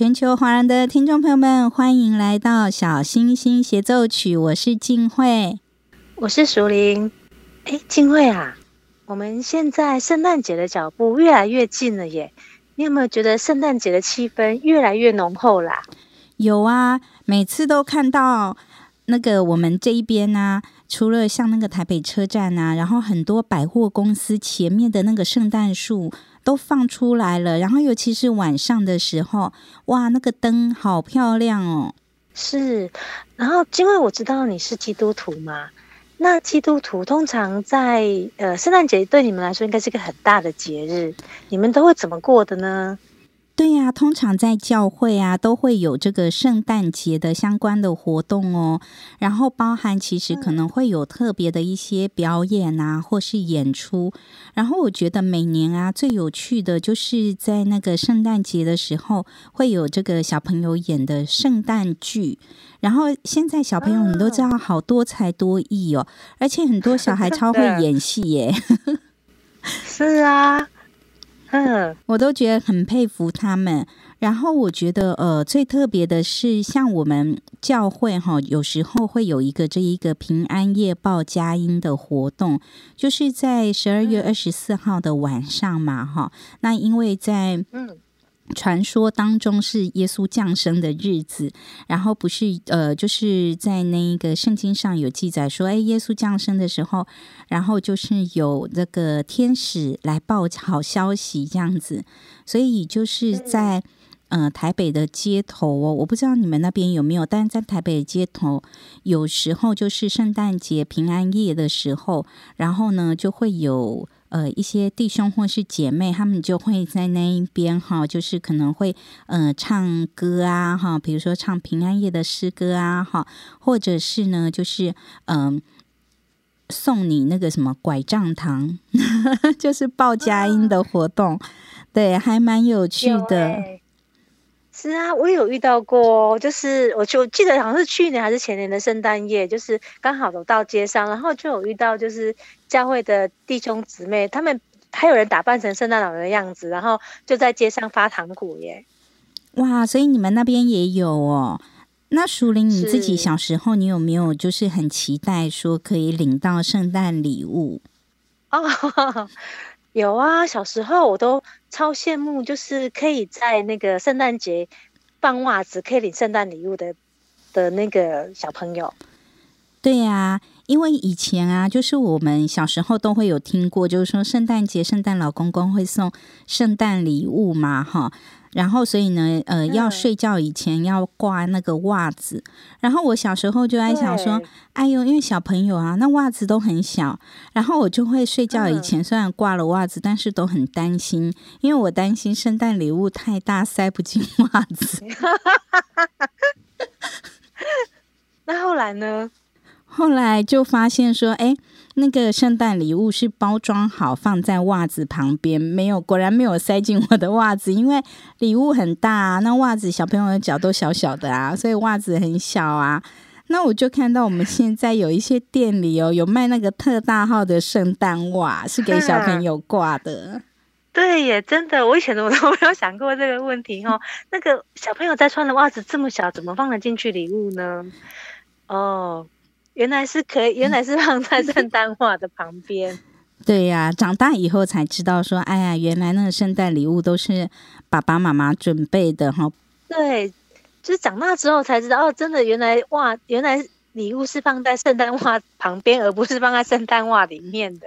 全球华人的听众朋友们，欢迎来到《小星星协奏曲》。我是静慧，我是淑玲。哎，静慧啊，我们现在圣诞节的脚步越来越近了耶！你有没有觉得圣诞节的气氛越来越浓厚啦？有啊，每次都看到那个我们这一边呢、啊，除了像那个台北车站啊，然后很多百货公司前面的那个圣诞树。都放出来了，然后尤其是晚上的时候，哇，那个灯好漂亮哦！是，然后因为我知道你是基督徒嘛，那基督徒通常在呃圣诞节对你们来说应该是个很大的节日，你们都会怎么过的呢？对呀，通常在教会啊，都会有这个圣诞节的相关的活动哦。然后包含其实可能会有特别的一些表演啊，或是演出。然后我觉得每年啊，最有趣的就是在那个圣诞节的时候，会有这个小朋友演的圣诞剧。然后现在小朋友你都知道，好多才多艺哦，而且很多小孩 超会演戏耶。是啊。嗯，我都觉得很佩服他们。然后我觉得，呃，最特别的是，像我们教会哈，有时候会有一个这一个平安夜报佳音的活动，就是在十二月二十四号的晚上嘛，哈。那因为在嗯。传说当中是耶稣降生的日子，然后不是呃，就是在那个圣经上有记载说，哎，耶稣降生的时候，然后就是有那个天使来报好消息这样子，所以就是在呃台北的街头哦，我不知道你们那边有没有，但在台北的街头，有时候就是圣诞节平安夜的时候，然后呢就会有。呃，一些弟兄或是姐妹，他们就会在那一边哈，就是可能会呃唱歌啊哈，比如说唱平安夜的诗歌啊哈，或者是呢，就是嗯、送你那个什么拐杖糖，就是报佳音的活动，对，还蛮有趣的。是啊，我有遇到过，就是我就记得好像是去年还是前年的圣诞夜，就是刚好走到街上，然后就有遇到就是教会的弟兄姊妹，他们还有人打扮成圣诞老人的样子，然后就在街上发糖果耶。哇，所以你们那边也有哦？那淑玲你自己小时候，你有没有就是很期待说可以领到圣诞礼物？哦。有啊，小时候我都超羡慕，就是可以在那个圣诞节放袜子，可以领圣诞礼物的的那个小朋友。对呀、因为以前啊，就是我们小时候都会有听过，就是说圣诞节圣诞老公公会送圣诞礼物嘛，哈。然后，所以呢，呃，要睡觉以前要挂那个袜子。然后我小时候就在想说，哎呦，因为小朋友啊，那袜子都很小。然后我就会睡觉以前虽然挂了袜子，但是都很担心，因为我担心圣诞礼物太大塞不进袜子。那后来呢？后来就发现说，哎。那个圣诞礼物是包装好放在袜子旁边，没有，果然没有塞进我的袜子，因为礼物很大啊，那袜子小朋友的脚都小小的啊，所以袜子很小啊。那我就看到我们现在有一些店里哦，有卖那个特大号的圣诞袜，是给小朋友挂的。对耶，真的，我以前 我都没有想过这个问题哦。那个小朋友在穿的袜子这么小，怎么放得进去礼物呢？哦，原来是可以，原来是放在圣 诞袜的旁边。对呀、啊，长大以后才知道说，哎呀，原来那个圣诞礼物都是爸爸妈妈准备的哈。对。就是长大之后才知道，哦，真的，原来哇，原来礼物是放在圣诞袜旁边，而不是放在圣诞袜里面的。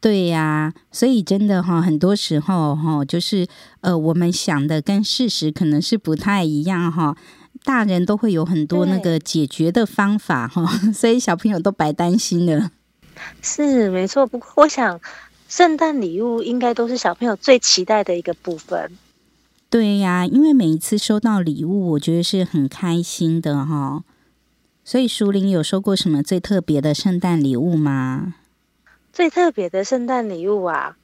对呀、啊，所以真的哈，很多时候哈，就是呃，我们想的跟事实可能是不太一样哈。大人都会有很多那个解决的方法 哈，所以小朋友都白担心了。是没错，不过我想，圣诞礼物应该都是小朋友最期待的一个部分。对呀，因为每一次收到礼物，我觉得是很开心的哈。所以淑玲有收过什么最特别的圣诞礼物吗？最特别的圣诞礼物啊，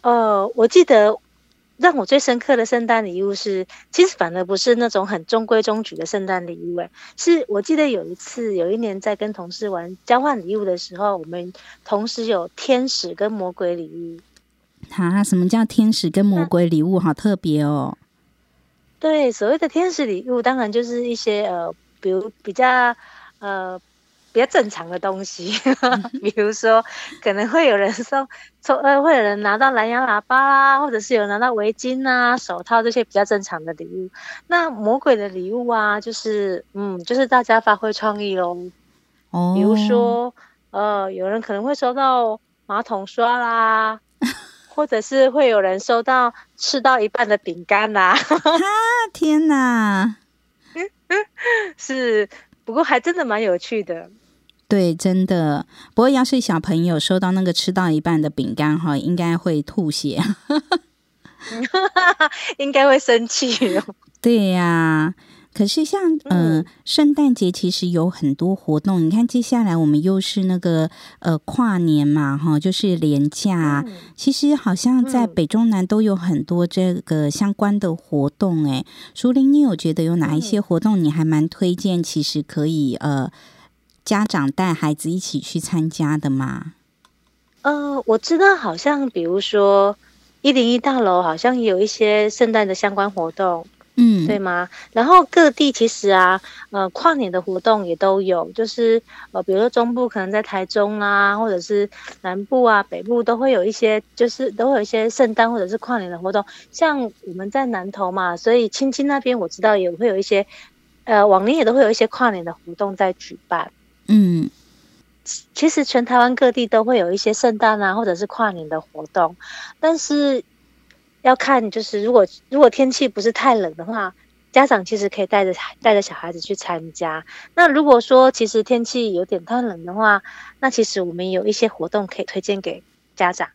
呃，我记得让我最深刻的圣诞礼物是，其实反而不是那种很中规中矩的圣诞礼物，哎，是我记得有一次，有一年在跟同事玩交换礼物的时候，我们同时有天使跟魔鬼礼物。啊，什么叫天使跟魔鬼礼物？好特别哦！对，所谓的天使礼物，当然就是一些呃，比如比较呃比较正常的东西，比如说可能会有人送，抽呃会有人拿到蓝牙喇叭啦，或者是有拿到围巾啊、手套这些比较正常的礼物。那魔鬼的礼物啊，就是嗯，就是大家发挥创意喽。哦，比如说呃，有人可能会收到马桶刷啦。或者是会有人收到吃到一半的饼干啦！啊，天哪！是，不过还真的蛮有趣的。对，真的。不过要是小朋友收到那个吃到一半的饼干哈，应该会吐血，应该会生气哦。对呀、啊。可是像呃，圣诞节其实有很多活动。你看，接下来我们又是那个呃跨年嘛，哈，就是连假。其实好像在北中南都有很多这个相关的活动。哎，淑玲，你有觉得有哪一些活动你还蛮推荐？其实可以呃家长带孩子一起去参加的吗？呃，我知道，好像比如说一零一大楼好像有一些圣诞的相关活动。嗯，对吗？然后各地其实啊，呃，跨年的活动也都有，就是呃，比如说中部可能在台中啊，或者是南部啊、北部都会有一些，就是都会有一些圣诞或者是跨年的活动。像我们在南投嘛，所以清清那边我知道也会有一些，呃，往年也都会有一些跨年的活动在举办。嗯，其实全台湾各地都会有一些圣诞啊，或者是跨年的活动，但是。要看，就是如果如果天气不是太冷的话，家长其实可以带着带着小孩子去参加。那如果说其实天气有点太冷的话，那其实我们有一些活动可以推荐给家长。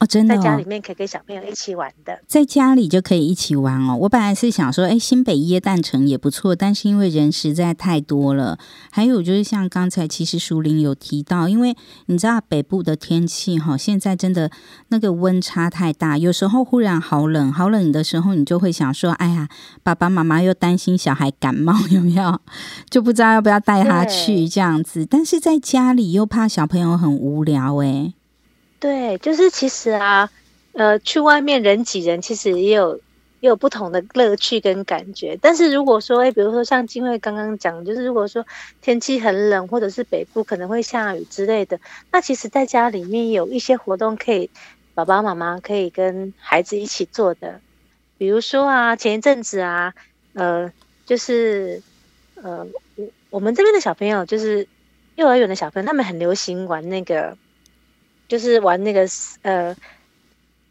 哦，真的、哦，在家里面可以跟小朋友一起玩的，在家里就可以一起玩哦。我本来是想说，哎，新北耶诞城也不错，但是因为人实在太多了，还有就是像刚才其实淑玲有提到，因为你知道北部的天气哈，现在真的那个温差太大，有时候忽然好冷，好冷的时候，你就会想说，哎呀，爸爸妈妈又担心小孩感冒，有没有？就不知道要不要带他去这样子，但是在家里又怕小朋友很无聊，哎。对，就是其实啊，呃，去外面人挤人，其实也有也有不同的乐趣跟感觉。但是如果说，哎，比如说像金惠刚刚讲，就是如果说天气很冷，或者是北部可能会下雨之类的，那其实在家里面有一些活动可以爸爸妈妈可以跟孩子一起做的。比如说啊，前一阵子啊，呃，就是呃，我我们这边的小朋友，就是幼儿园的小朋友，他们很流行玩那个。就是玩那个呃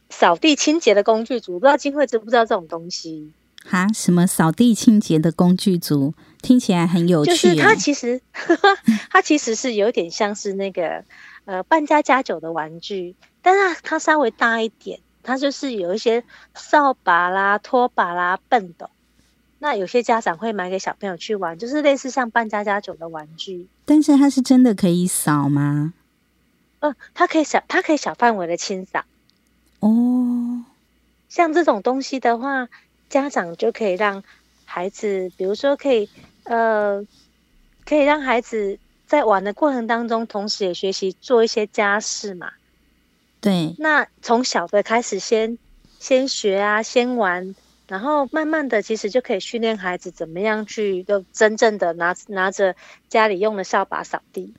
扫地清洁的工具组，不知道金慧知不知道这种东西？哈，什么扫地清洁的工具组？听起来很有趣。就是它其实呵呵 它其实是有点像是那个呃扮家家酒的玩具，但是它，它稍微大一点，它就是有一些扫把啦、拖把啦、畚斗。那有些家长会买给小朋友去玩，就是类似像扮家家酒的玩具。但是它是真的可以扫吗？嗯，它可以小，它可以小范围的清扫。哦，像这种东西的话，家长就可以让孩子，比如说可以，呃，可以让孩子在玩的过程当中，同时也学习做一些家事嘛。对，那从小的开始先先学啊，先玩，然后慢慢的，其实就可以训练孩子怎么样去，就真正的拿拿着家里用的扫把扫地。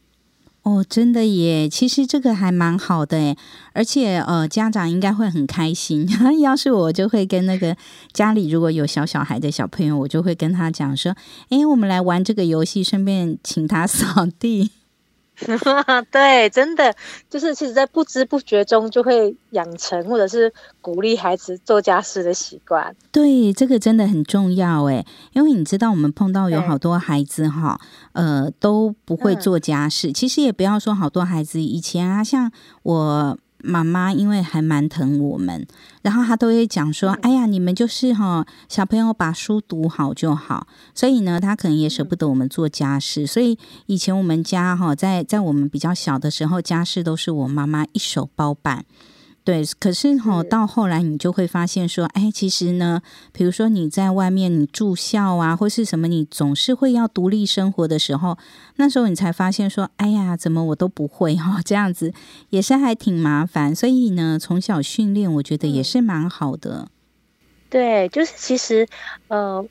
哦，真的耶，其实这个还蛮好的诶，而且呃，家长应该会很开心。要是我就会跟那个家里如果有小小孩的小朋友，我就会跟他讲说，哎，我们来玩这个游戏，顺便请他扫地。对，真的就是，其实，在不知不觉中就会养成，或者是鼓励孩子做家事的习惯。对，这个真的很重要诶，因为你知道，我们碰到有好多孩子哈，呃，都不会做家事。嗯。其实也不要说好多孩子，以前啊，像我。妈妈因为还蛮疼我们，然后她都会讲说：“哎呀，你们就是哈，小朋友把书读好就好。”所以呢，她可能也舍不得我们做家事。所以以前我们家哈，在在我们比较小的时候，家事都是我妈妈一手包办。对，可是哈，到后来你就会发现说，哎，其实呢，比如说你在外面你住校啊，或是什么，你总是会要独立生活的时候，那时候你才发现说，哎呀，怎么我都不会哈，这样子也是还挺麻烦。所以呢，从小训练，我觉得也是蛮好的。对，就是其实呃，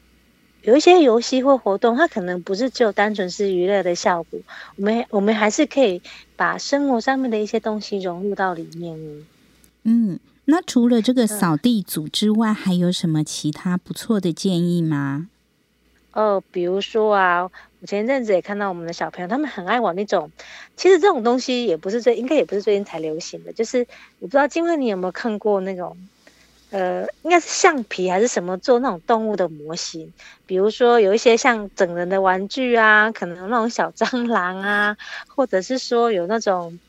有一些游戏或活动，它可能不是只有单纯是娱乐的效果，我们我们还是可以把生活上面的一些东西融入到里面。嗯，那除了这个扫地组之外，嗯，还有什么其他不错的建议吗？哦，比如说啊，我前一阵子也看到我们的小朋友，他们很爱玩那种，其实这种东西也不是最，应该也不是最近才流行的，就是我不知道金惠你有没有看过那种，呃，应该是橡皮还是什么做那种动物的模型，比如说有一些像整人的玩具啊，可能那种小蟑螂啊，或者是说有那种。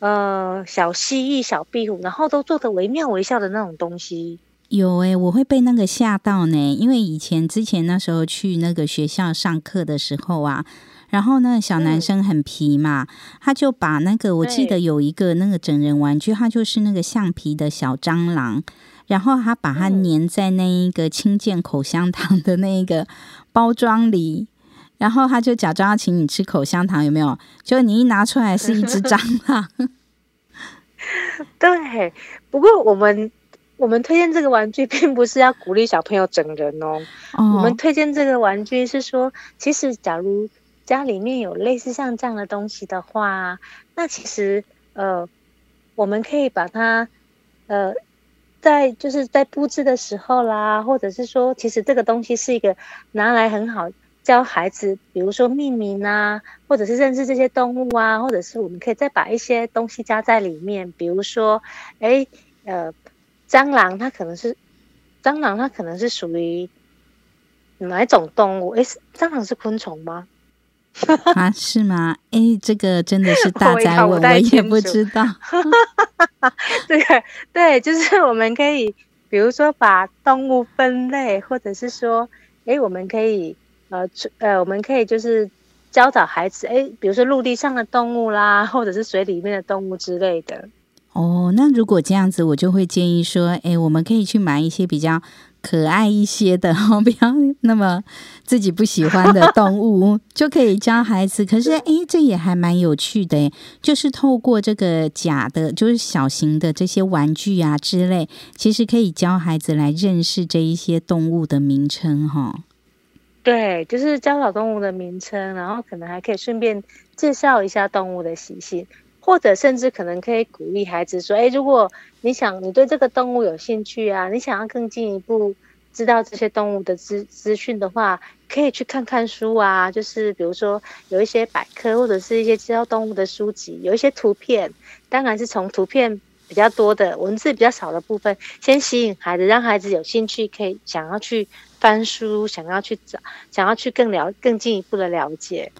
呃，小蜥蜴、小壁虎，然后都做的惟妙惟肖的那种东西，有诶、欸，我会被那个吓到呢。因为以前之前那时候去那个学校上课的时候啊，然后呢，小男生很皮嘛，嗯、他就把那个，我记得有一个那个整人玩具，他就是那个橡皮的小蟑螂，然后他把它粘在那一个清健口香糖的那一个包装里。然后他就假装要请你吃口香糖，有没有？就你一拿出来是一只蟑螂。对，不过我们我们推荐这个玩具，并不是要鼓励小朋友整人哦。哦。我们推荐这个玩具是说，其实假如家里面有类似像这样的东西的话，那其实呃，我们可以把它呃，在就是在布置的时候啦，或者是说，其实这个东西是一个拿来很好。教孩子，比如说命名啊，或者是认识这些动物啊，或者是我们可以再把一些东西加在里面，比如说，哎，呃，蟑螂它可能是蟑螂，它可能是属于哪一种动物？哎，蟑螂是昆虫吗？啊，是吗？哎，这个真的是大哉问，我，我也不知道。对 对，就是我们可以，比如说把动物分类，或者是说，哎，我们可以。呃，呃，我们可以就是教导孩子，哎，比如说陆地上的动物啦，或者是水里面的动物之类的。哦，那如果这样子，我就会建议说，哎，我们可以去买一些比较可爱一些的，不要那么自己不喜欢的动物，就可以教孩子。可是，哎，这也还蛮有趣的，就是透过这个假的，就是小型的这些玩具啊之类，其实可以教孩子来认识这一些动物的名称，哈。对，就是教小动物的名称，然后可能还可以顺便介绍一下动物的习性，或者甚至可能可以鼓励孩子说：“哎，如果你想你对这个动物有兴趣啊，你想要更进一步知道这些动物的资资讯的话，可以去看看书啊。就是比如说有一些百科或者是一些教动物的书籍，有一些图片，当然是从图片比较多的文字比较少的部分先吸引孩子，让孩子有兴趣，可以想要去。”翻书，想要去找，想要去更了更进一步的了解。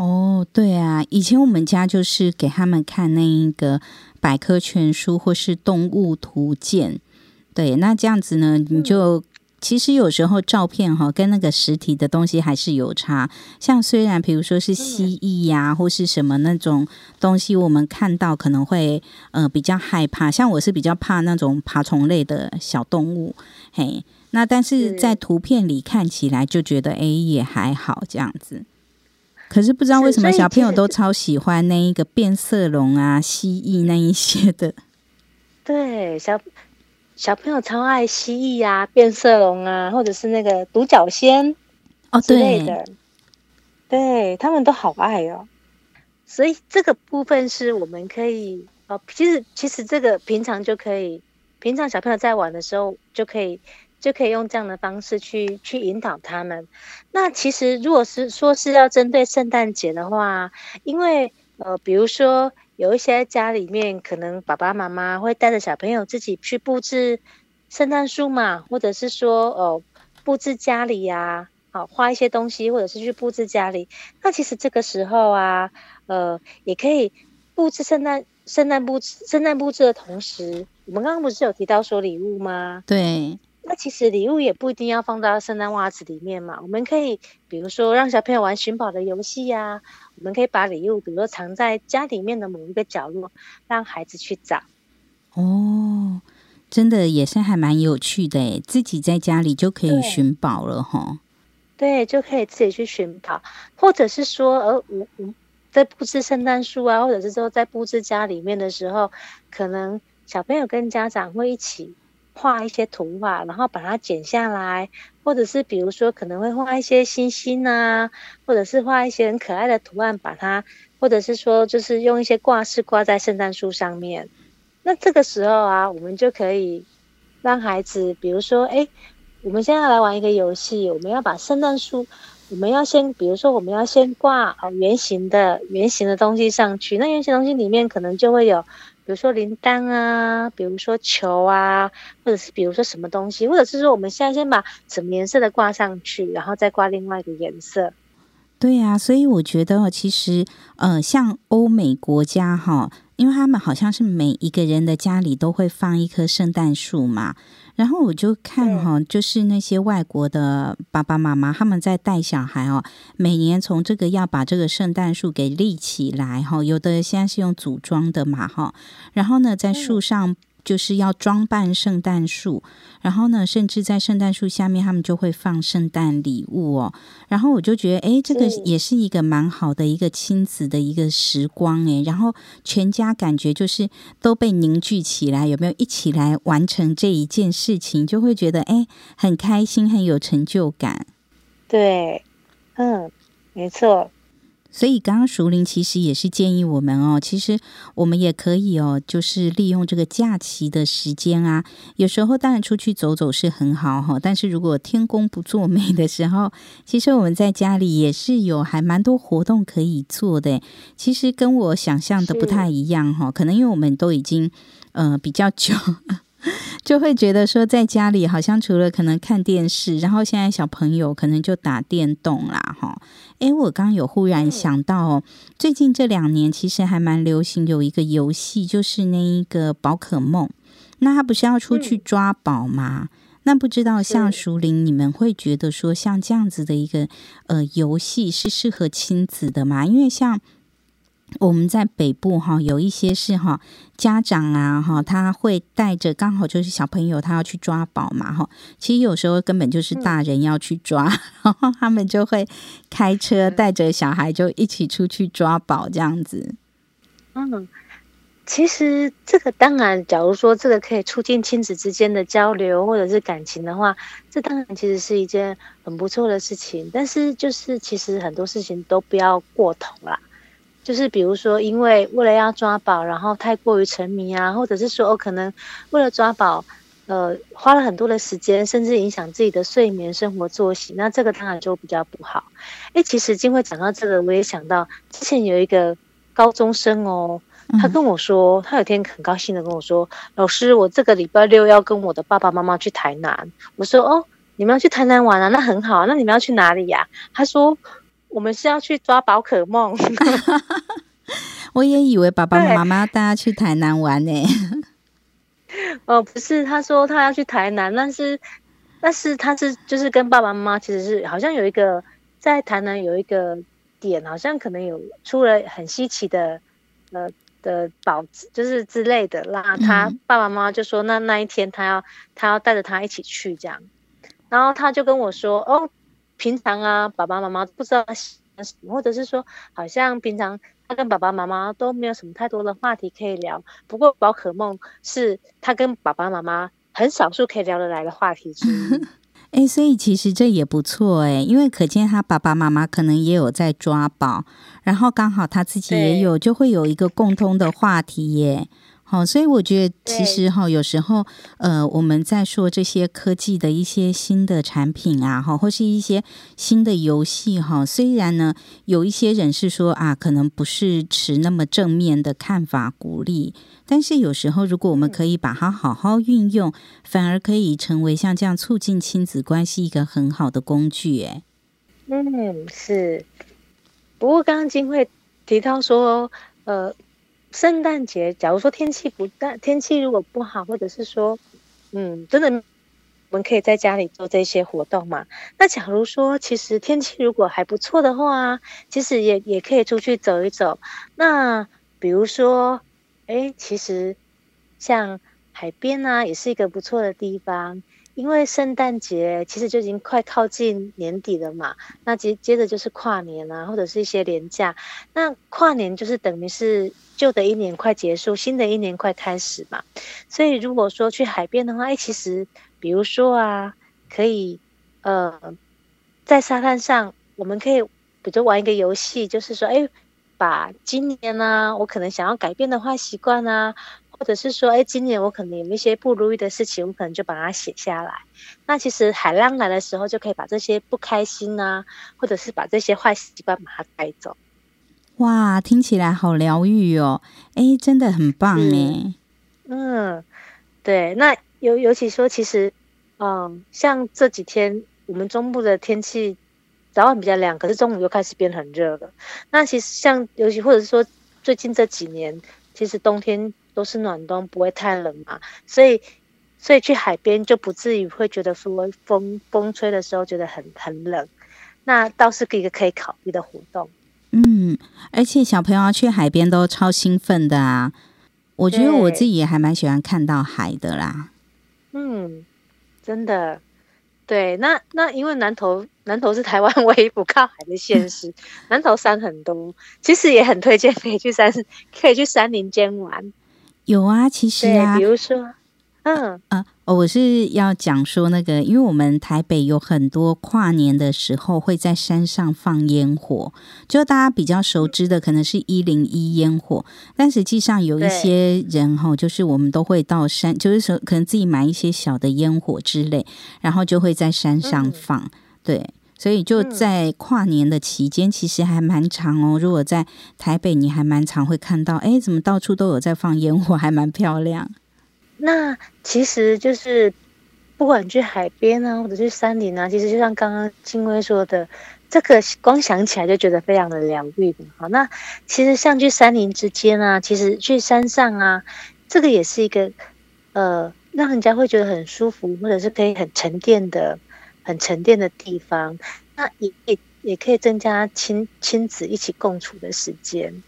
哦，对啊，以前我们家就是给他们看那一个百科全书或是动物图鉴。对，那这样子呢，你就其实有时候照片哈跟那个实体的东西还是有差。像虽然比如说是蜥蜴呀、啊，或是什么那种东西，我们看到可能会呃比较害怕。像我是比较怕那种爬虫类的小动物，嘿，那但是在图片里看起来就觉得哎也还好这样子。可是不知道为什么小朋友都超喜欢那一个变色龙啊、蜥蜴那一些的。对，小小朋友超爱蜥蜴啊、变色龙啊，或者是那个独角仙哦之类的。对，对他们都好爱哦。所以这个部分是我们可以哦，其实其实这个平常就可以，平常小朋友在玩的时候就可以。就可以用这样的方式去去引导他们。那其实如果是说是要针对圣诞节的话，因为呃，比如说有一些家里面可能爸爸妈妈会带着小朋友自己去布置圣诞树嘛，或者是说呃布置家里呀，好画一些东西，或者是去布置家里。那其实这个时候啊，呃，也可以布置圣诞圣诞布置圣诞布置的同时，我们刚刚不是有提到说礼物吗？对。那其实礼物也不一定要放到圣诞袜子里面嘛，我们可以比如说让小朋友玩寻宝的游戏呀，我们可以把礼物比如说藏在家里面的某一个角落，让孩子去找。哦，真的也是还蛮有趣的诶，自己在家里就可以寻宝了哈。对，就可以自己去寻宝，或者是说，呃，我我在布置圣诞树啊，或者是说在布置家里面的时候，可能小朋友跟家长会一起。画一些图画，然后把它剪下来，或者是比如说可能会画一些星星啊，或者是画一些很可爱的图案，把它，或者是说就是用一些挂饰挂在圣诞树上面。那这个时候啊，我们就可以让孩子，比如说，哎，我们现在来玩一个游戏，我们要把圣诞树，我们要先，比如说我们要先挂哦圆形的圆形的东西上去，那圆形东西里面可能就会有。比如说铃铛啊，比如说球啊，或者是比如说什么东西，或者是说我们现在先把什么颜色的挂上去，然后再挂另外一个颜色。对呀、啊，所以我觉得其实呃，像欧美国家哈，因为他们好像是每一个人的家里都会放一棵圣诞树嘛。然后我就看哈，就是那些外国的爸爸妈妈他们在带小孩哦，每年从这个要把这个圣诞树给立起来哈，有的现在是用组装的嘛哈，然后呢在树上。就是要装扮圣诞树，然后呢，甚至在圣诞树下面，他们就会放圣诞礼物哦。然后我就觉得，哎，这个也是一个蛮好的一个亲子的一个时光哎。然后全家感觉就是都被凝聚起来，有没有一起来完成这一件事情，就会觉得哎，很开心，很有成就感。对，嗯，没错。所以刚刚淑铃其实也是建议我们哦，其实我们也可以哦，就是利用这个假期的时间啊，有时候当然出去走走是很好哈，但是如果天公不作美的时候，其实我们在家里也是有还蛮多活动可以做的。其实跟我想象的不太一样哈，可能因为我们都已经呃比较久。就会觉得说，在家里好像除了可能看电视，然后现在小朋友可能就打电动啦，哈。诶，我刚刚有忽然想到哦，最近这两年其实还蛮流行有一个游戏，就是那一个宝可梦。那他不是要出去抓宝吗？那不知道像熟龄，你们会觉得说，像这样子的一个呃游戏是适合亲子的吗？因为像。我们在北部哈，有一些是哈家长啊哈，他会带着刚好就是小朋友他要去抓宝嘛哈，其实有时候根本就是大人要去抓，嗯、然后他们就会开车带着小孩就一起出去抓宝这样子。嗯，其实这个当然，假如说这个可以促进亲子之间的交流或者是感情的话，这当然其实是一件很不错的事情。但是就是其实很多事情都不要过头啦。就是比如说，因为为了要抓宝，然后太过于沉迷啊，或者是说，哦，可能为了抓宝，呃，花了很多的时间，甚至影响自己的睡眠、生活作息，那这个当然就比较不好。哎，其实金慧讲到这个，我也想到之前有一个高中生哦，他跟我说，他有天很高兴的跟我说，老师，我这个礼拜六要跟我的爸爸妈妈去台南。我说，哦，你们要去台南玩啊？那很好，那你们要去哪里呀？他说。我们是要去抓宝可梦，我也以为爸爸妈妈要带他去台南玩呢。哦，不是，他说他要去台南，但是但是他是就是跟爸爸妈妈其实是好像有一个在台南有一个点，好像可能有出了很稀奇的呃的宝，就是之类的。那他爸爸妈妈就说，那那一天他要他要带着他一起去这样。然后他就跟我说，哦，平常啊，爸爸妈妈不知道喜欢什么，或者是说，好像平常他跟爸爸妈妈都没有什么太多的话题可以聊。不过宝可梦是他跟爸爸妈妈。很少数可以聊得来的话题之一，哎、欸，所以其实这也不错哎、欸，因为可见他爸爸妈妈可能也有在抓宝，然后刚好他自己也有，就会有一个共通的话题耶。好，所以我觉得其实哈，有时候呃，我们在说这些科技的一些新的产品啊，哈，或是一些新的游戏哈，虽然呢，有一些人是说啊，可能不是持那么正面的看法鼓励，但是有时候如果我们可以把它好好运用，反而可以成为像这样促进亲子关系一个很好的工具。哎，嗯，是。不过刚刚金慧提到说，呃。圣诞节，假如说天气不大，天气如果不好，或者是说，嗯，真的，我们可以在家里做这些活动嘛？那假如说，其实天气如果还不错的话，其实也也可以出去走一走。那比如说，哎，其实像海边啊，也是一个不错的地方。因为圣诞节其实就已经快靠近年底了嘛，那接接着就是跨年啊，或者是一些年假。那跨年就是等于是旧的一年快结束，新的一年快开始嘛。所以如果说去海边的话，哎，其实比如说啊，可以呃，在沙滩上，我们可以比如玩一个游戏，就是说，哎，把今年呢、我可能想要改变的坏习惯啊。或者是说，哎，今年我可能有一些不如意的事情，我可能就把它写下来。那其实海浪来的时候，就可以把这些不开心啊，或者是把这些坏习惯把它带走。哇，听起来好疗愈哦！哎，真的很棒哎。嗯，对。那尤尤其说，其实，嗯，像这几天我们中部的天气早晚比较凉，可是中午又开始变很热了。那其实像尤其或者是说最近这几年，其实冬天。都是暖冬，不会太冷嘛，所以所以去海边就不至于会觉得说风风吹的时候觉得很很冷，那倒是一个可以考虑的活动。嗯，而且小朋友去海边都超兴奋的啊！我觉得我自己也还蛮喜欢看到海的啦。嗯，真的。对，那那因为南投南投是台湾 唯一不靠海的县市，南投山很多，其实也很推荐可以去山可以去山林间玩。有啊，其实啊，比如说，嗯。啊，我是要讲说那个，因为我们台北有很多跨年的时候会在山上放烟火，就大家比较熟知的可能是一零一烟火，但实际上有一些人哈，就是我们都会到山，就是说可能自己买一些小的烟火之类，然后就会在山上放，嗯、对。所以就在跨年的期间，其实还蛮长哦。如果在台北，你还蛮常会看到，哎，怎么到处都有在放烟火，还蛮漂亮。那其实就是不管去海边啊，或者去山林啊，其实就像刚刚金薇说的，这个光想起来就觉得非常的疗愈。好，那其实像去山林之间啊，其实去山上啊，这个也是一个呃，让人家会觉得很舒服，或者是可以很沉淀的。很沉淀的地方，那也也也可以增加亲亲子一起共处的时间。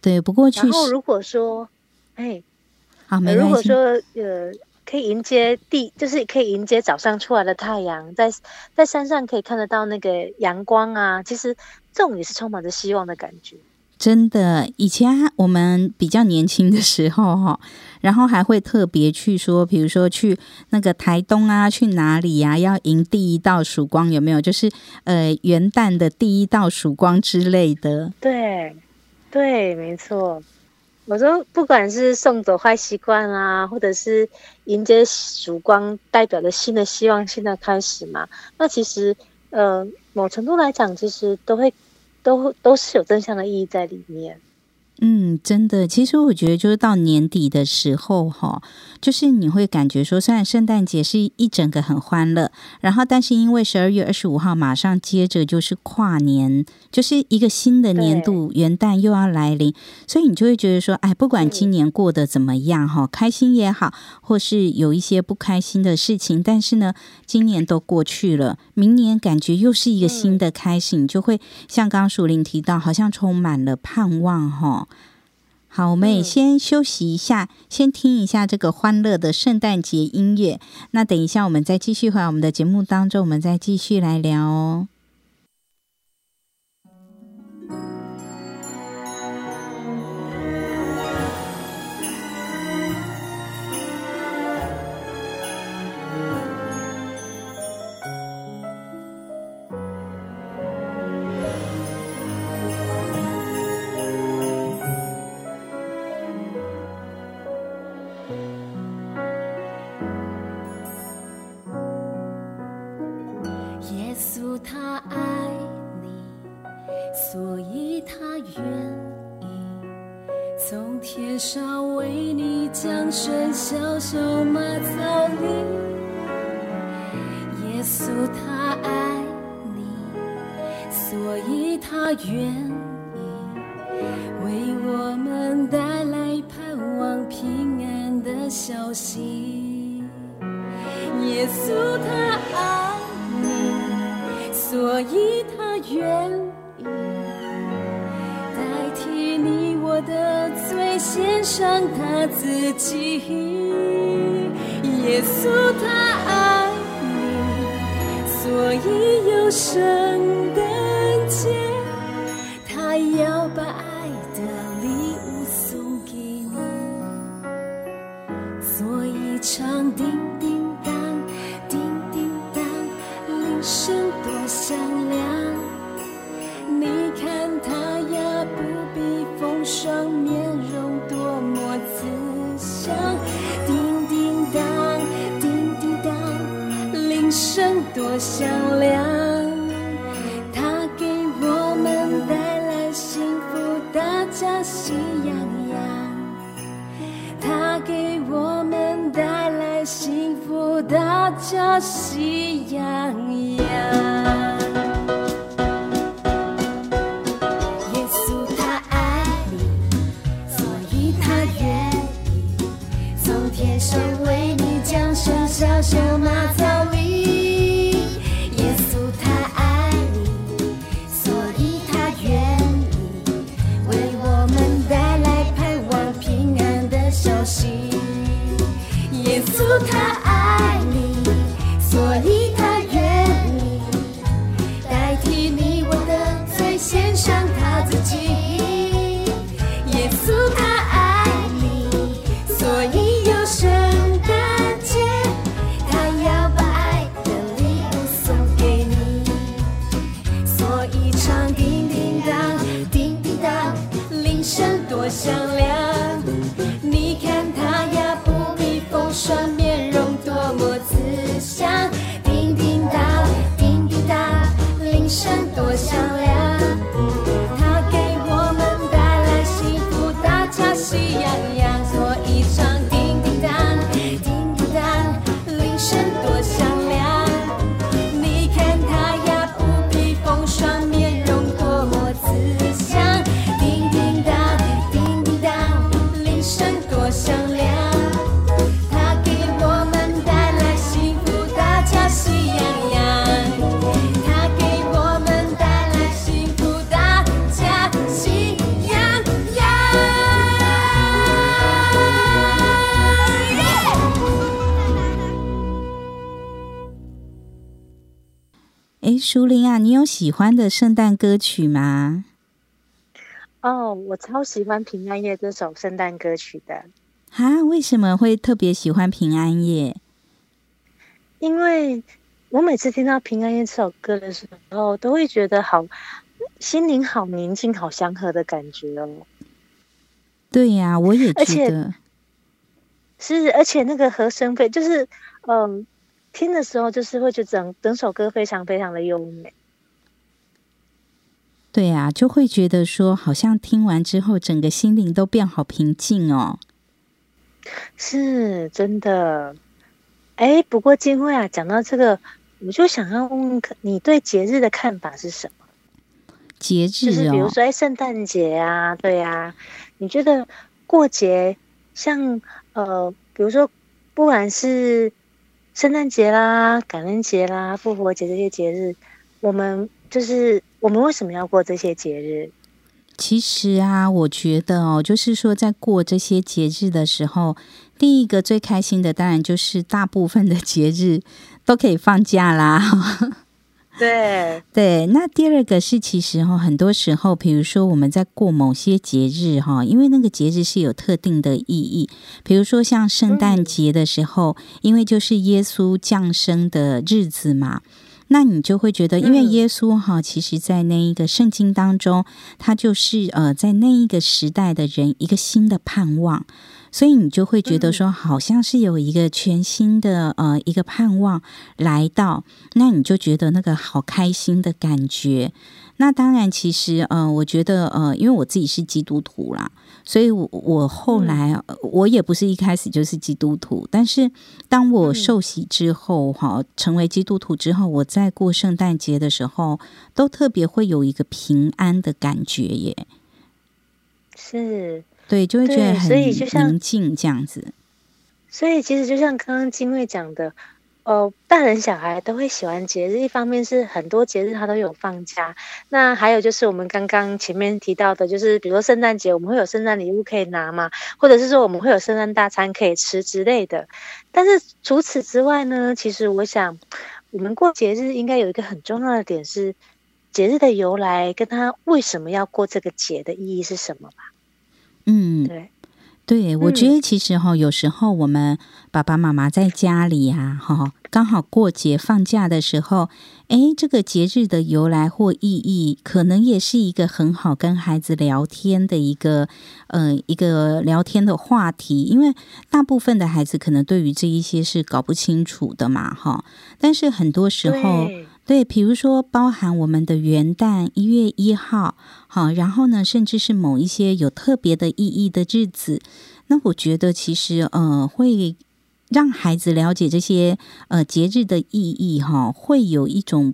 对，不过然后如果说，哎，好，没。如果说呃，可以迎接地，就是可以迎接早上出来的太阳，在在山上可以看得到那个阳光啊，其实这种也是充满着希望的感觉。真的，以前我们比较年轻的时候哈，然后还会特别去说，比如说去那个台东啊，去哪里呀，要迎第一道曙光，有没有？就是呃元旦的第一道曙光之类的。对，对，没错。我说，不管是送走坏习惯啊，或者是迎接曙光，代表着新的希望、新的开始嘛。那其实呃，某程度来讲，其实都会。都都是有正向的意义在里面，嗯，真的，其实我觉得就是到年底的时候，哈，就是你会感觉说，虽然圣诞节是一整个很欢乐，然后但是因为十二月二十五号马上接着就是跨年，就是一个新的年度元旦又要来临，所以你就会觉得说，哎，不管今年过得怎么样，哈，开心也好，或是有一些不开心的事情，但是呢，今年都过去了，明年感觉又是一个新的开始，你就会像刚刚淑铃提到，好像充满了盼望，哈。好，我们也先休息一下，嗯、先听一下这个欢乐的圣诞节音乐。那等一下，我们再继续回来我们的节目当中，我们再继续来聊哦。所以他愿意从天上为你降生小小马槽里耶稣他爱你所以他愿意为我们带来盼望平安的消息耶稣他爱你所以唱他自己，耶稣他爱你，所以有圣诞节。淑喜欢的圣诞歌曲吗？哦，我超喜欢《平安夜》这首圣诞歌曲的。啊，为什么会特别喜欢《平安夜》？因为我每次听到《平安夜》这首歌的时候，都会觉得好心灵好宁静、好祥和的感觉哦。对呀、啊，我也觉得。是，而且那个和声配就是，嗯。听的时候，就是会觉得整整首歌非常非常的优美。对呀、啊，就会觉得说，好像听完之后，整个心灵都变好平静哦。是真的。哎，不过金慧啊，讲到这个，我就想要问问你对节日的看法是什么？节日、哦、就是比如说，哎，圣诞节啊，对呀、啊，你觉得过节像呃，比如说，不管是圣诞节啦、感恩节啦、复活节这些节日，我们就是我们为什么要过这些节日？其实啊，我觉得哦，就是说，在过这些节日的时候，第一个最开心的，当然就是大部分的节日都可以放假啦。对对，那第二个是，其实哈，很多时候，比如说我们在过某些节日哈，因为那个节日是有特定的意义，比如说像圣诞节的时候，嗯、因为就是耶稣降生的日子嘛。那你就会觉得，因为耶稣哈，其实在那一个圣经当中，他就是呃，在那一个时代的人一个新的盼望，所以你就会觉得说，好像是有一个全新的呃一个盼望来到，那你就觉得那个好开心的感觉。那当然，其实呃，我觉得呃，因为我自己是基督徒啦。所以我，我我后来、嗯、我也不是一开始就是基督徒，但是当我受洗之后，哈、嗯，成为基督徒之后，我在过圣诞节的时候，都特别会有一个平安的感觉耶。是，对，就会觉得很宁静这样子。所以，其实就像刚刚静慧讲的。哦，大人小孩都会喜欢节日，一方面是很多节日他都有放假，那还有就是我们刚刚前面提到的，就是比如说圣诞节我们会有圣诞礼物可以拿嘛，或者是说我们会有圣诞大餐可以吃之类的。但是除此之外呢，其实我想我们过节日应该有一个很重要的点是节日的由来，跟他为什么要过这个节的意义是什么吧？嗯，对。对，我觉得其实哈，有时候我们爸爸妈妈在家里呀，哈，刚好过节放假的时候，哎，这个节日的由来或意义，可能也是一个很好跟孩子聊天的一个，呃，一个聊天的话题。因为大部分的孩子可能对于这一些是搞不清楚的嘛，哈。但是很多时候。对，比如说包含我们的元旦一月一号，好，然后呢，甚至是某一些有特别的意义的日子，那我觉得其实呃，会让孩子了解这些呃节日的意义哈，会有一种。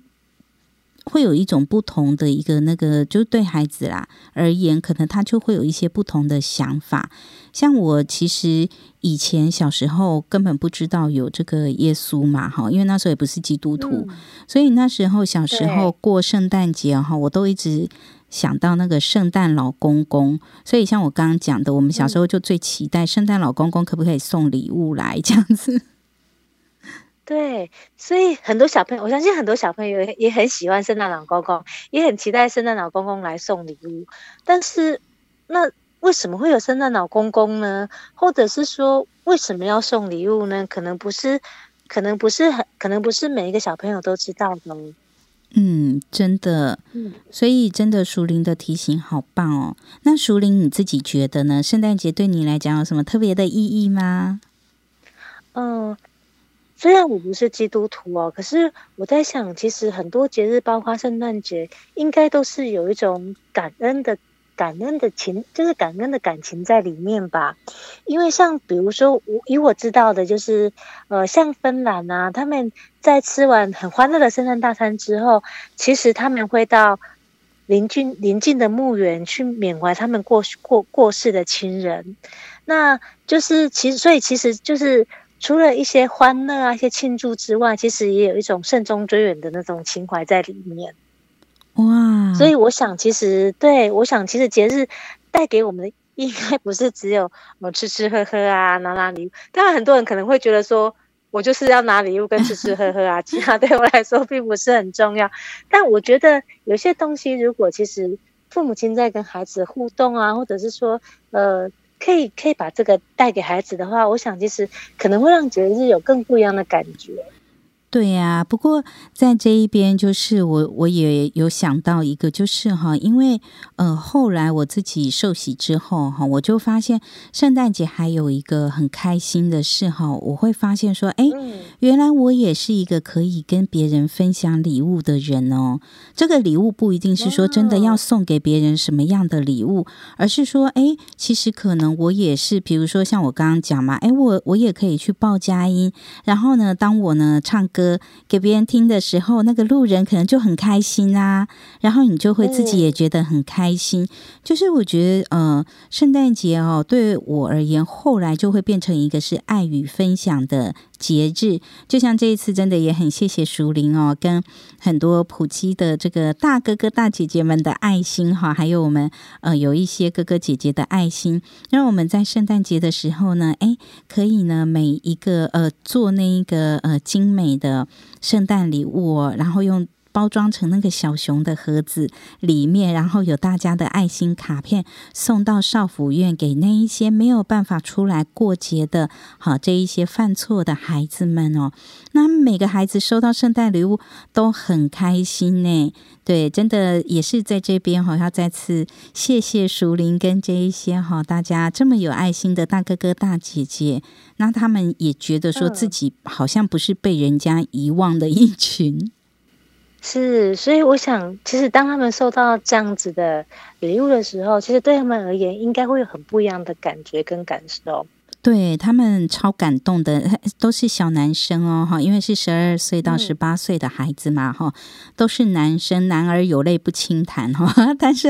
会有一种不同的一个那个，就对孩子啦而言，可能他就会有一些不同的想法。像我其实以前小时候根本不知道有这个耶稣嘛，哈，因为那时候也不是基督徒，嗯、所以那时候小时候过圣诞节哈，我都一直想到那个圣诞老公公。所以像我刚刚讲的，我们小时候就最期待圣诞老公公可不可以送礼物来这样子。对，所以很多小朋友，我相信很多小朋友也也很喜欢圣诞老公公，也很期待圣诞老公公来送礼物。但是，那为什么会有圣诞老公公呢？或者是说，为什么要送礼物呢？可能不是，可能不是很，可能不是每一个小朋友都知道的。嗯，真的。嗯，所以真的，熟龄的提醒好棒哦。那熟龄你自己觉得呢？圣诞节对你来讲有什么特别的意义吗？嗯、呃。虽然我不是基督徒哦，可是我在想，其实很多节日，包括圣诞节，应该都是有一种感恩的、感恩的情，就是感恩的感情在里面吧。因为像比如说，我以我知道的，就是呃，像芬兰啊，他们在吃完很欢乐的圣诞大餐之后，其实他们会到邻近邻近的墓园去缅怀他们过过过世的亲人。那就是其实，所以其实就是。除了一些欢乐啊、一些庆祝之外，其实也有一种慎终追远的那种情怀在里面。哇！所以我想，其实对，我想其实节日带给我们的应该不是只有我们吃吃喝喝啊、拿拿礼物。当然，很多人可能会觉得说，我就是要拿礼物跟吃吃喝喝啊，其他对我来说并不是很重要。但我觉得有些东西，如果其实父母亲在跟孩子互动啊，或者是说，呃。可以可以把这个带给孩子的话，我想其实可能会让节日有更不一样的感觉。对呀、啊，不过在这一边，就是我我也有想到一个，就是哈，因为呃后来我自己受洗之后哈，我就发现圣诞节还有一个很开心的事哈，我会发现说，哎，原来我也是一个可以跟别人分享礼物的人哦。这个礼物不一定是说真的要送给别人什么样的礼物，而是说，哎，其实可能我也是，比如说像我刚刚讲嘛，哎，我我也可以去报佳音，然后呢，当我呢唱歌给别人听的时候，那个路人可能就很开心啊，然后你就会自己也觉得很开心。就是我觉得，呃，圣诞节哦，对我而言，后来就会变成一个是爱与分享的节日，就像这一次，真的也很谢谢熟龄哦，跟很多普基的这个大哥哥大姐姐们的爱心哈，还有我们呃有一些哥哥姐姐的爱心，让我们在圣诞节的时候呢，诶，可以呢每一个呃做那一个呃精美的圣诞礼物哦，然后用。包装成那个小熊的盒子里面，然后有大家的爱心卡片送到少府院，给那一些没有办法出来过节的，好这一些犯错的孩子们哦。那每个孩子收到圣诞礼物都很开心呢。对，真的也是在这边哈，要再次谢谢熟林跟这一些哈大家这么有爱心的大哥哥大姐姐，那他们也觉得说自己好像不是被人家遗忘的一群。是，所以我想，其实当他们收到这样子的礼物的时候，其实对他们而言，应该会有很不一样的感觉跟感受。对，他们超感动的，都是小男生哦，哈，因为是十二岁到十八岁的孩子嘛，哈、嗯，都是男生，男儿有泪不轻弹，哈。但是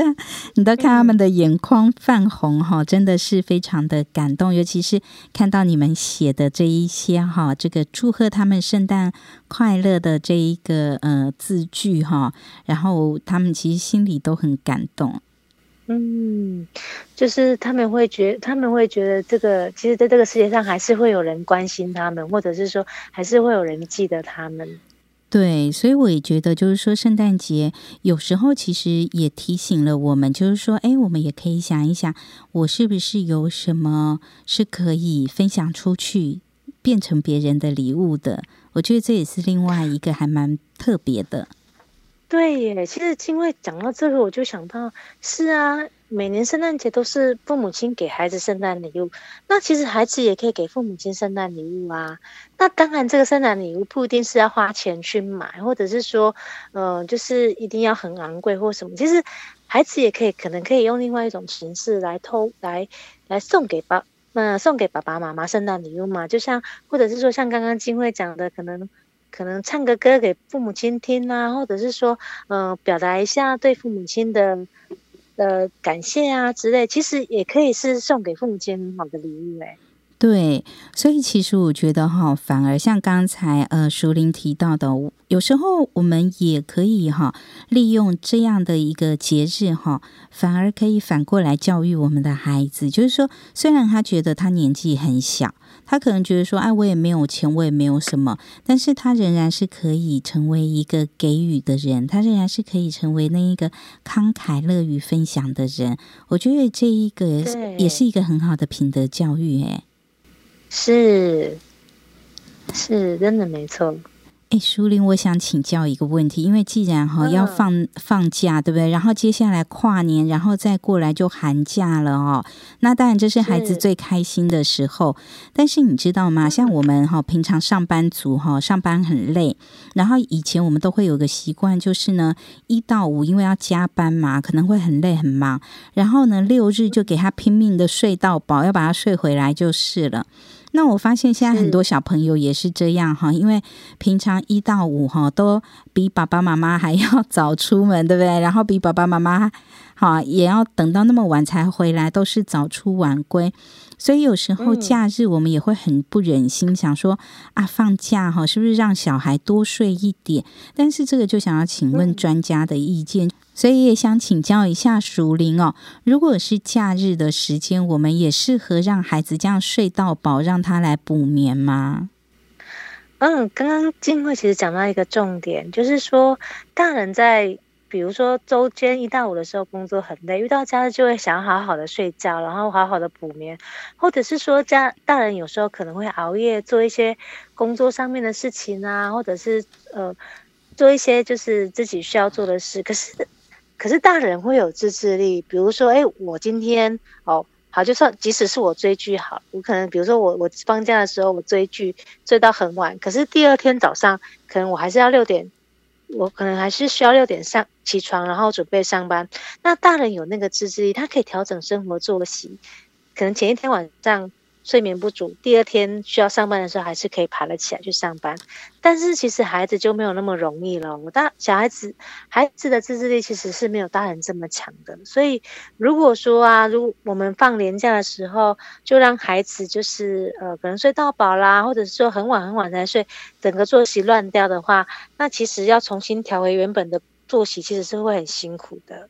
你都看他们的眼眶泛红，哈，真的是非常的感动，尤其是看到你们写的这一些，哈，这个祝贺他们圣诞快乐的这一个呃字句，哈，然后他们其实心里都很感动。嗯，就是他们会觉，他们会觉得这个，其实在这个世界上还是会有人关心他们，或者是说，还是会有人记得他们。对，所以我也觉得，就是说，圣诞节有时候其实也提醒了我们，就是说，哎，我们也可以想一想，我是不是有什么是可以分享出去，变成别人的礼物的？我觉得这也是另外一个还蛮特别的。对耶，其实因为讲到这个，我就想到，是啊，每年圣诞节都是父母亲给孩子圣诞礼物，那其实孩子也可以给父母亲圣诞礼物啊。那当然，这个圣诞礼物不一定是要花钱去买，或者是说，嗯、就是一定要很昂贵或什么。其实孩子也可以，可能可以用另外一种形式来偷来来送给爸，那、送给爸爸妈妈圣诞礼物嘛。就像，或者是说，像刚刚金慧讲的，可能。可能唱个歌给父母亲听啊，或者是说，嗯，表达一下对父母亲的呃感谢啊之类，其实也可以是送给父母亲很好的礼物哎。对，所以其实我觉得哈，反而像刚才呃淑玲提到的，有时候我们也可以哈，利用这样的一个节日哈，反而可以反过来教育我们的孩子，就是说，虽然他觉得他年纪很小。他可能觉得说：“哎，我也没有钱，我也没有什么，但是他仍然是可以成为一个给予的人，他仍然是可以成为那一个慷慨乐于分享的人。我觉得这一个也是一个很好的品德教育。”哎，是，是真的没错。哎，淑玲，我想请教一个问题，因为既然哈要放放假，对不对？然后接下来跨年，然后再过来就寒假了哦。那当然这是孩子最开心的时候。但是你知道吗？像我们哈平常上班族哈上班很累，然后以前我们都会有个习惯，就是呢一到五因为要加班嘛，可能会很累很忙，然后呢六日就给他拼命的睡到饱，要把他睡回来就是了。那我发现现在很多小朋友也是这样哈，因为平常一到五哈都比爸爸妈妈还要早出门，对不对？然后比爸爸妈妈哈也要等到那么晚才回来，都是早出晚归。所以有时候假日我们也会很不忍心，想说啊，放假哈是不是让小孩多睡一点？但是这个就想要请问专家的意见。所以也想请教一下淑铃哦，如果是假日的时间，我们也适合让孩子这样睡到饱，让他来补眠吗？嗯，刚刚静慧其实讲到一个重点，就是说大人在比如说周间一到五的时候工作很累，遇到假日就会想好好的睡觉，然后好好的补眠，或者是说家大人有时候可能会熬夜做一些工作上面的事情啊，或者是呃做一些就是自己需要做的事，可是。可是大人会有自制力，比如说，哎，我今天哦，好，就算即使是我追剧好，我可能比如说我我放假的时候我追剧追到很晚，可是第二天早上可能我还是要六点，我可能还是需要六点上起床，然后准备上班。那大人有那个自制力，他可以调整生活作息，可能前一天晚上。睡眠不足，第二天需要上班的时候，还是可以爬得起来去上班。但是其实孩子就没有那么容易了。我大小孩子，孩子的自制力其实是没有大人这么强的。所以如果说啊，如果我们放年假的时候，就让孩子就是呃，可能睡到饱啦，或者是说很晚很晚才睡，整个作息乱掉的话，那其实要重新调回原本的作息，其实是会很辛苦的。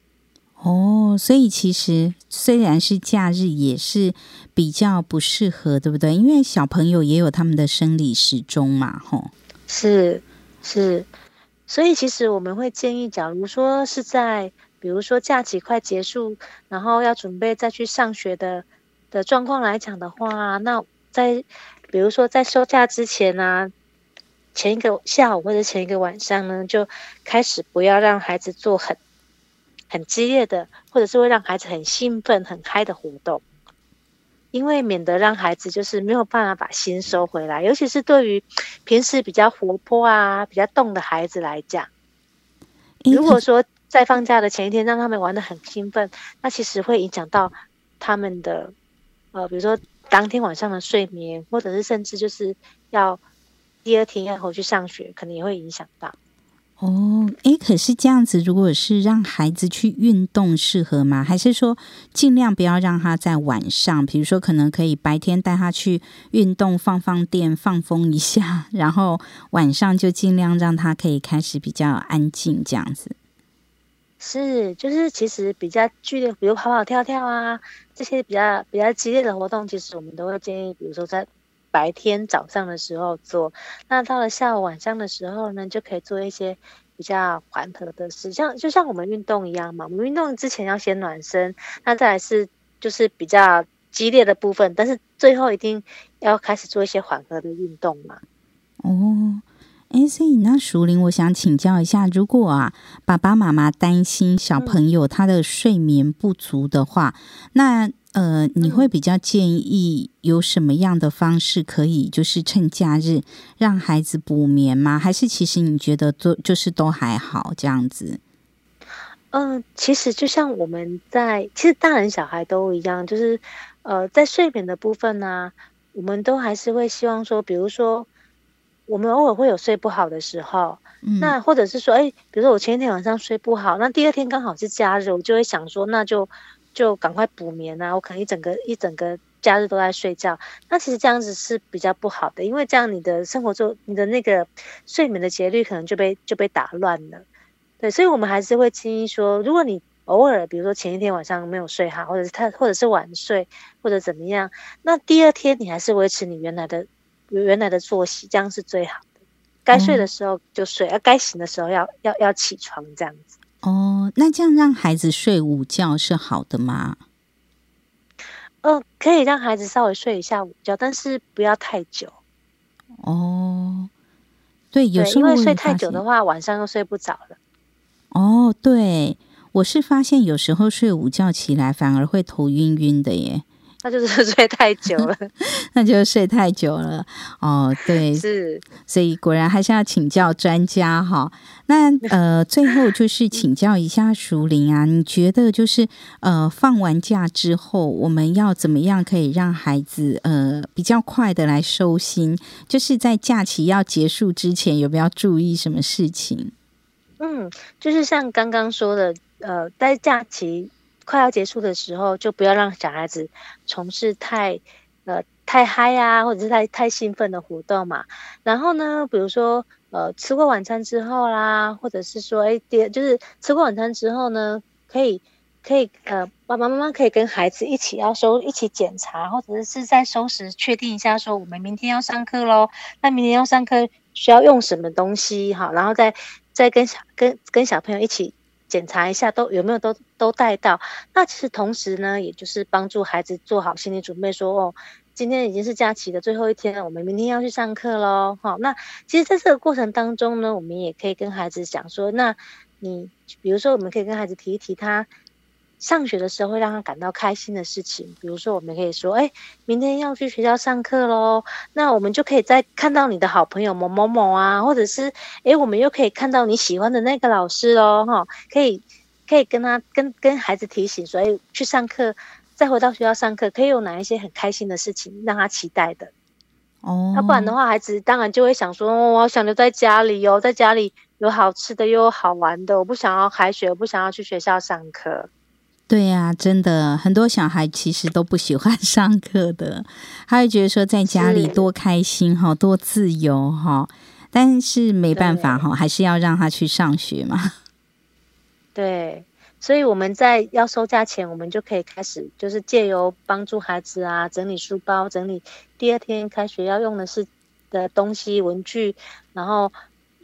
哦，所以其实虽然是假日，也是比较不适合，对不对？因为小朋友也有他们的生理时钟嘛，吼。是是，所以其实我们会建议，假如说是在，比如说假期快结束，然后要准备再去上学的的状况来讲的话，那在比如说在休假之前呢、啊，前一个下午或者前一个晚上呢，就开始不要让孩子做很。很激烈的，或者是会让孩子很兴奋、很嗨的活动，因为免得让孩子就是没有办法把心收回来，尤其是对于平时比较活泼啊、比较动的孩子来讲，如果说在放假的前一天让他们玩的很兴奋，那其实会影响到他们的呃，比如说当天晚上的睡眠，或者是甚至就是要第二天要回去上学，可能也会影响到。哦，诶，可是这样子，如果是让孩子去运动，适合吗？还是说尽量不要让他在晚上？比如说，可能可以白天带他去运动，放放电，放风一下，然后晚上就尽量让他可以开始比较安静，这样子。是，就是其实比较剧烈，比如跑跑跳跳啊，这些比较比较激烈的活动，其实我们都会建议，比如说在。白天早上的时候做，那到了下午晚上的时候呢，就可以做一些比较缓和的事，像就像我们运动一样嘛。我们运动之前要先暖身，那再来是就是比较激烈的部分，但是最后一定要开始做一些缓和的运动嘛。哦，哎，所以那淑铃，我想请教一下，如果啊爸爸妈妈担心小朋友他的睡眠不足的话，嗯、那。呃，你会比较建议有什么样的方式可以，就是趁假日让孩子补眠吗？还是其实你觉得都就是都还好这样子？嗯、呃，其实就像我们在，其实大人小孩都一样，就是呃，在睡眠的部分呢、啊，我们都还是会希望说，比如说我们偶尔会有睡不好的时候，嗯、那或者是说，哎，比如说我前一天晚上睡不好，那第二天刚好是假日，我就会想说，那就。就赶快补眠啊！我可能一整个一整个假日都在睡觉，那其实这样子是比较不好的，因为这样你的生活中你的那个睡眠的节律可能就被就被打乱了。对，所以我们还是会建议说，如果你偶尔比如说前一天晚上没有睡好，或者是他或者是晚睡或者怎么样，那第二天你还是维持你原来的原来的作息，这样是最好的。该睡的时候就睡，该醒的时候要要要起床，这样子。哦，那这样让孩子睡午觉是好的吗？嗯、呃，可以让孩子稍微睡一下午觉，但是不要太久。哦，对，有时候因为睡太久的话，晚上又睡不着了。哦，对，我是发现有时候睡午觉起来反而会头晕晕的耶。那就是睡太久了，那就是睡太久了哦。对，是，所以果然还是要请教专家哈。那呃，最后就是请教一下淑玲啊，你觉得就是呃，放完假之后，我们要怎么样可以让孩子呃比较快的来收心？就是在假期要结束之前，有没有要注意什么事情？嗯，就是像刚刚说的，呃，在假期。快要结束的时候，就不要让小孩子从事太呃太嗨啊，或者是太太兴奋的活动嘛。然后呢，比如说呃吃过晚餐之后啦，或者是说哎，第就是吃过晚餐之后呢，可以可以呃爸爸妈妈可以跟孩子一起要收一起检查，或者是在收拾确定一下说我们明天要上课喽，那明天要上课需要用什么东西哈，然后再再跟小跟跟小朋友一起。检查一下都有没有都都带到，那其实同时呢，也就是帮助孩子做好心理准备说，哦，今天已经是假期的最后一天了，我们明天要去上课喽。好，那其实在这个过程当中呢，我们也可以跟孩子讲说，那你比如说，我们可以跟孩子提一提他上学的时候会让他感到开心的事情，比如说我们可以说，哎，明天要去学校上课喽，那我们就可以再看到你的好朋友某某某啊，或者是，哎，我们又可以看到你喜欢的那个老师喽，哈，可以可以跟他跟跟孩子提醒，所以去上课，再回到学校上课，可以有哪一些很开心的事情让他期待的。哦，那不然的话，孩子当然就会想说，哦，我想留在家里哦，在家里有好吃的又有好玩的，我不想要开学，我不想要去学校上课。对呀、啊，真的很多小孩其实都不喜欢 上课的，他会觉得说在家里多开心哈，多自由哈，但是没办法哈，还是要让他去上学嘛。对，所以我们在要收假前，我们就可以开始，就是借由帮助孩子啊整理书包，整理第二天开学要用的是的东西文具，然后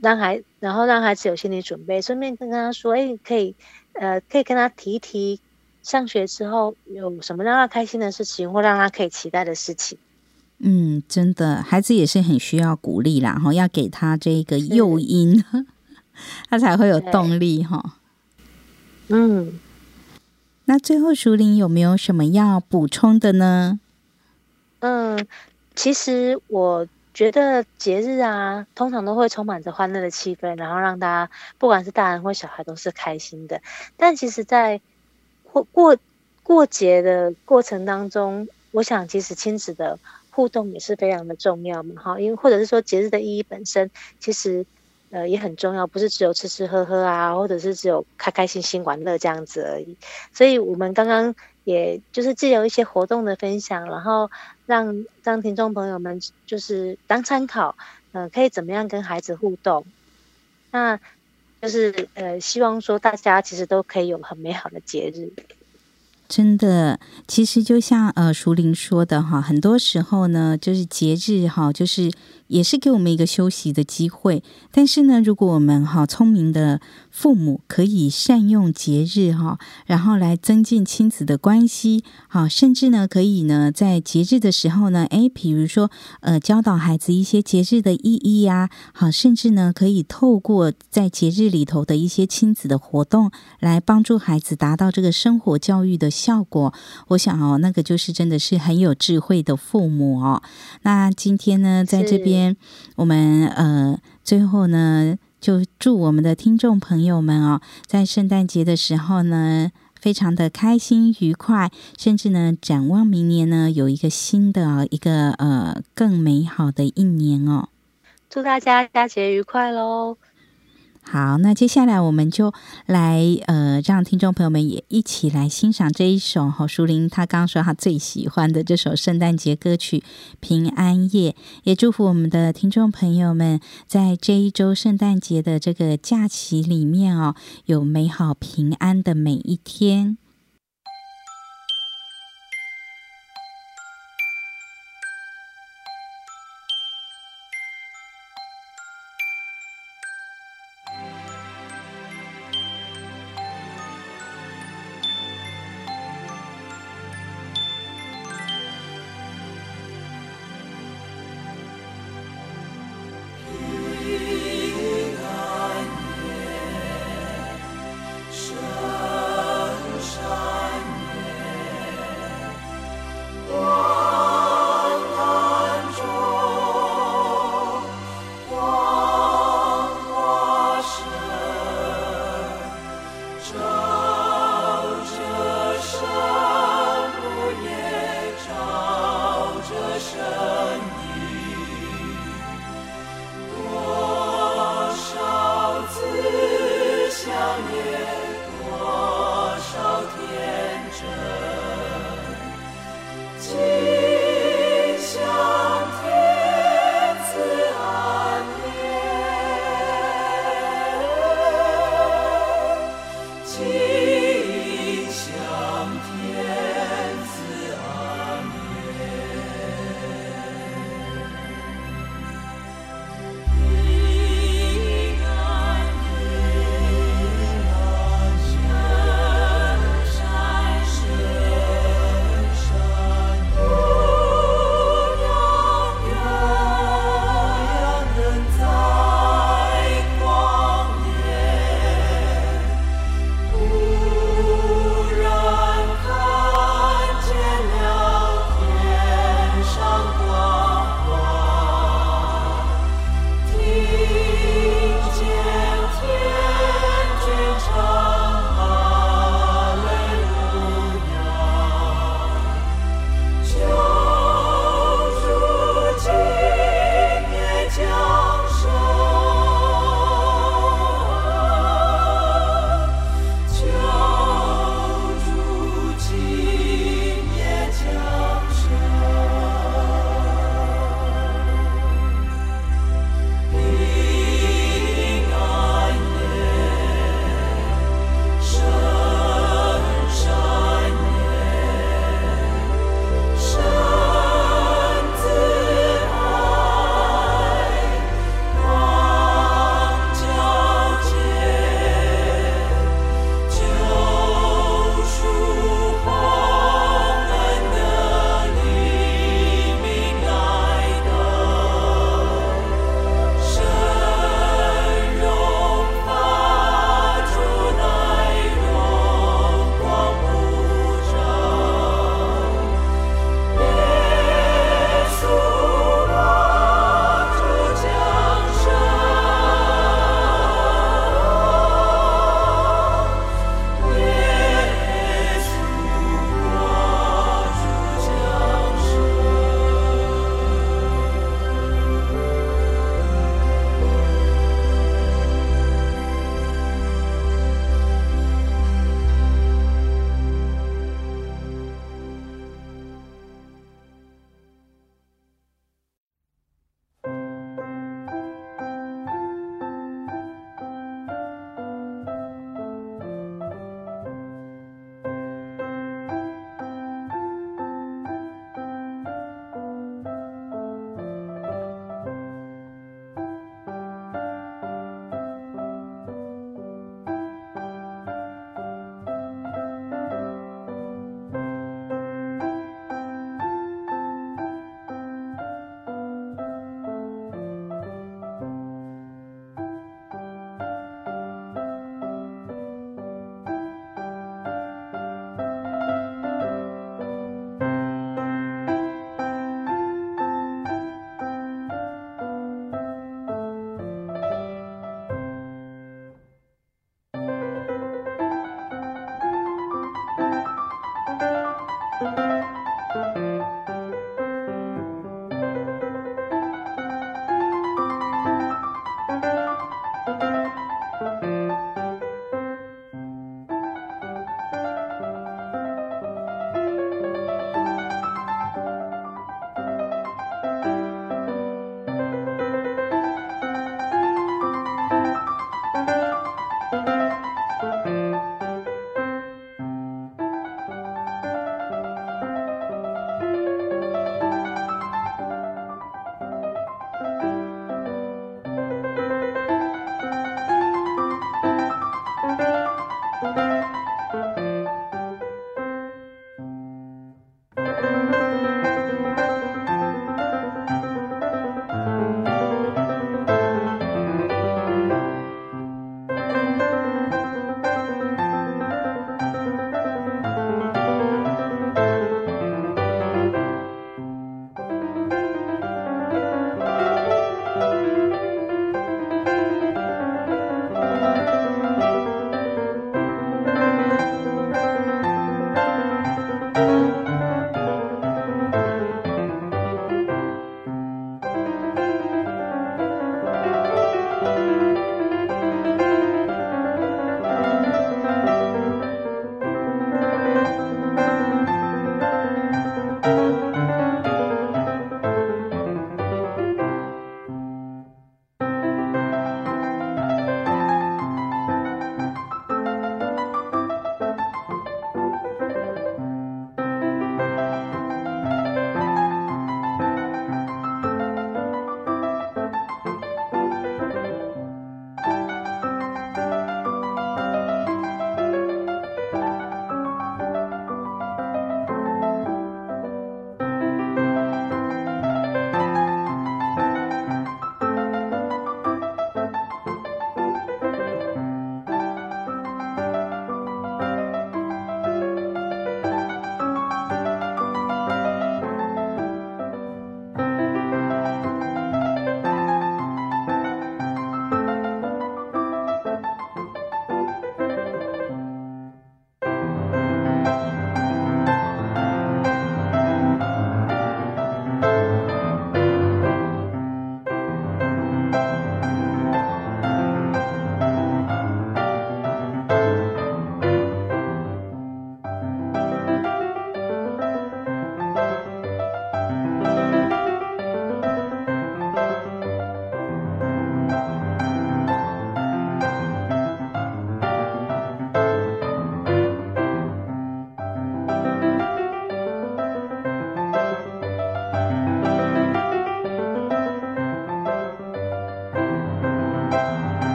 让孩然后让孩子有心理准备，顺便跟他说，哎，可以呃，可以跟他提一提。上学之后有什么让他开心的事情，或让他可以期待的事情？嗯，真的，孩子也是很需要鼓励啦，哈，要给他这个诱因，他才会有动力，哈。嗯，那最后淑铃有没有什么要补充的呢？嗯，其实我觉得节日啊，通常都会充满着欢乐的气氛，然后让大家不管是大人或小孩都是开心的。但其实，在或过过节的过程当中，我想其实亲子的互动也是非常的重要嘛，哈，因为或者是说节日的意义本身其实呃也很重要，不是只有吃吃喝喝啊，或者是只有开开心心玩乐这样子而已。所以我们刚刚也就是借由一些活动的分享，然后让让听众朋友们就是当参考，嗯、呃，可以怎么样跟孩子互动，那。就是呃，希望说大家其实都可以有很美好的节日。真的，其实就像呃，淑玲说的哈，很多时候呢，就是节日哈，就是也是给我们一个休息的机会。但是呢，如果我们哈聪明的父母可以善用节日哈，然后来增进亲子的关系，好，甚至呢，可以呢在节日的时候呢，诶，比如说呃，教导孩子一些节日的意义呀，好，甚至呢，可以透过在节日里头的一些亲子的活动，来帮助孩子达到这个生活教育的。效果，我想哦，那个就是真的是很有智慧的父母哦。那今天呢，在这边我们呃，最后呢，就祝我们的听众朋友们哦，在圣诞节的时候呢，非常的开心愉快，甚至呢，展望明年呢，有一个新的一个呃更美好的一年哦。祝大家佳节愉快喽！好，那接下来我们就来呃，让听众朋友们也一起来欣赏这一首哈，淑玲她刚刚说她最喜欢的这首圣诞节歌曲《平安夜》，也祝福我们的听众朋友们在这一周圣诞节的这个假期里面哦，有美好平安的每一天。